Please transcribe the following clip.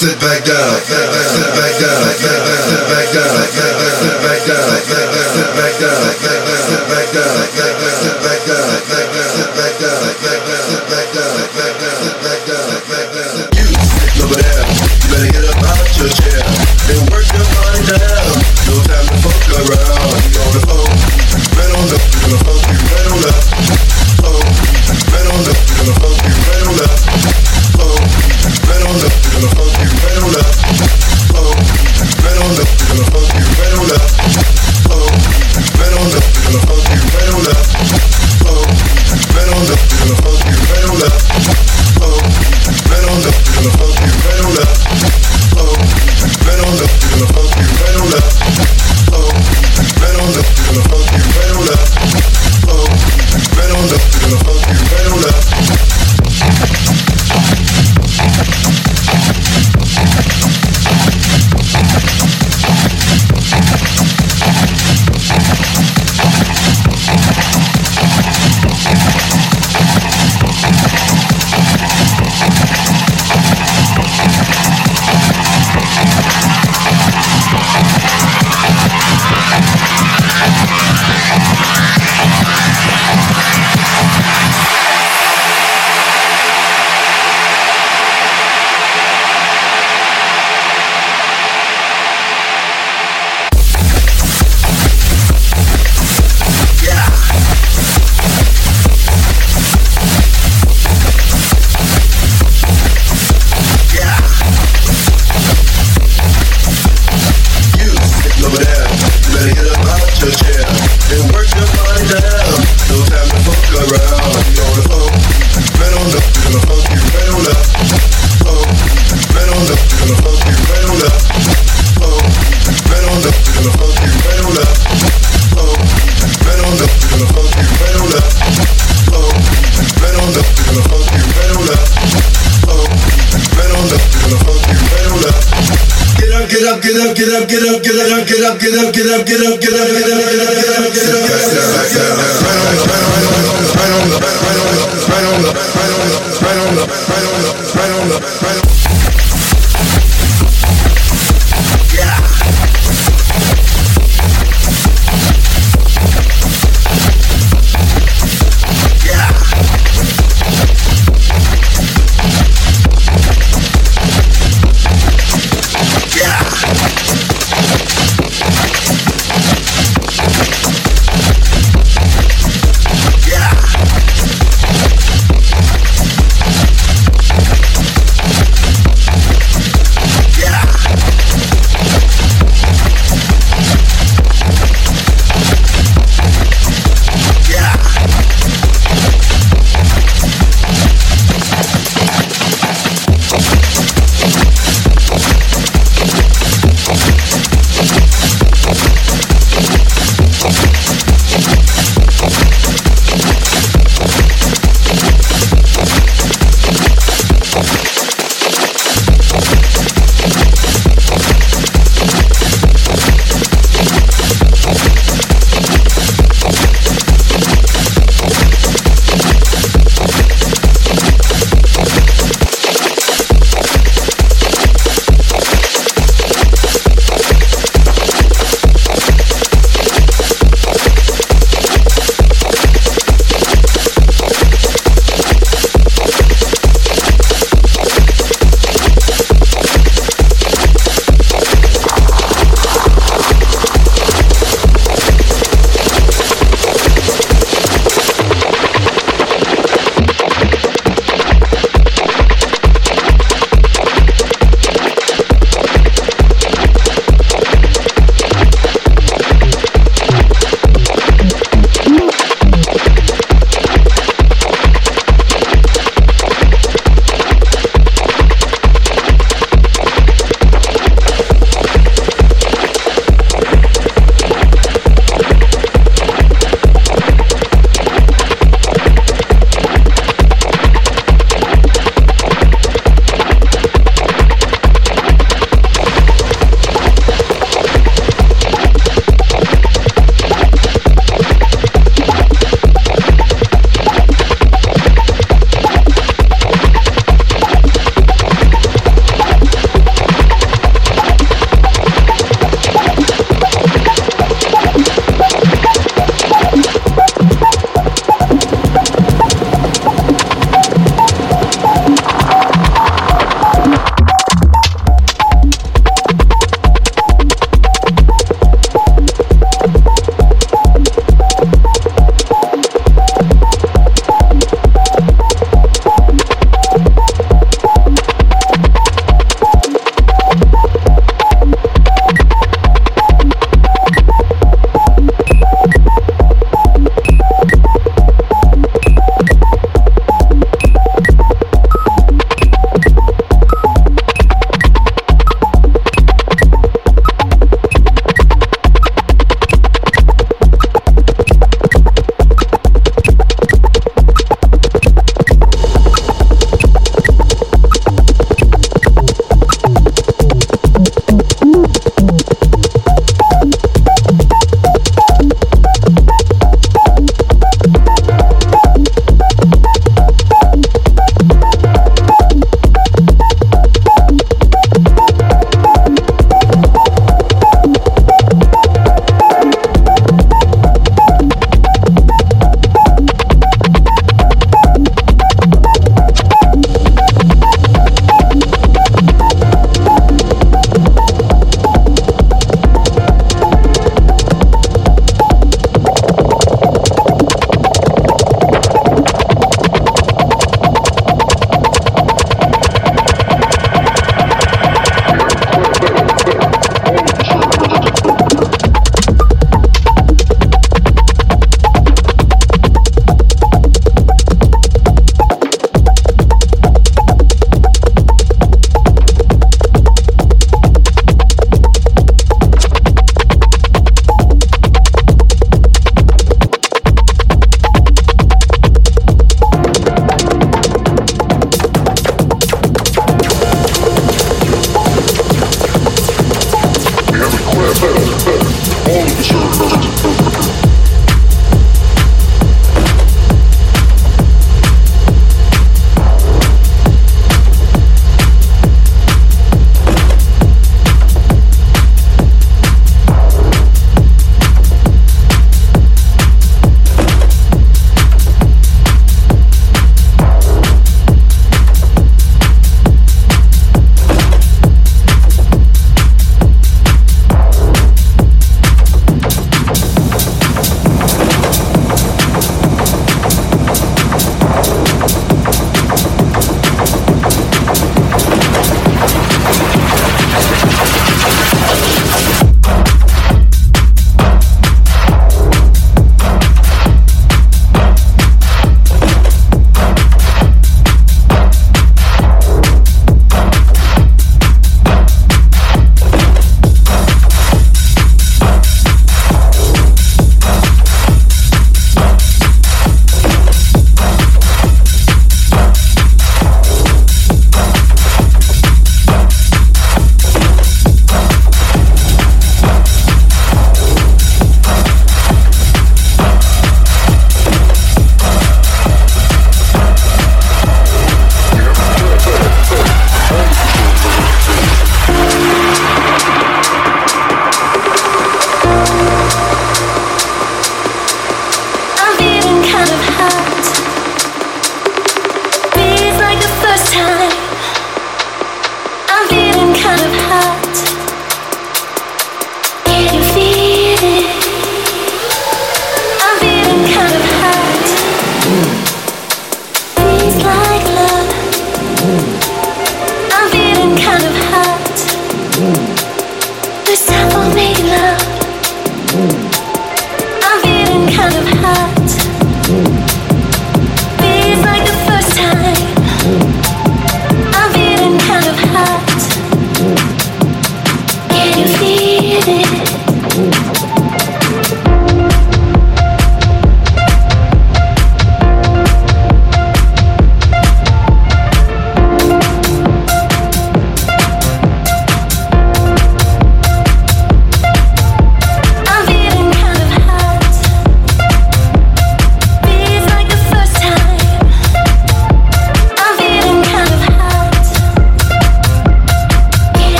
Sit back down, sit back down, sit back down.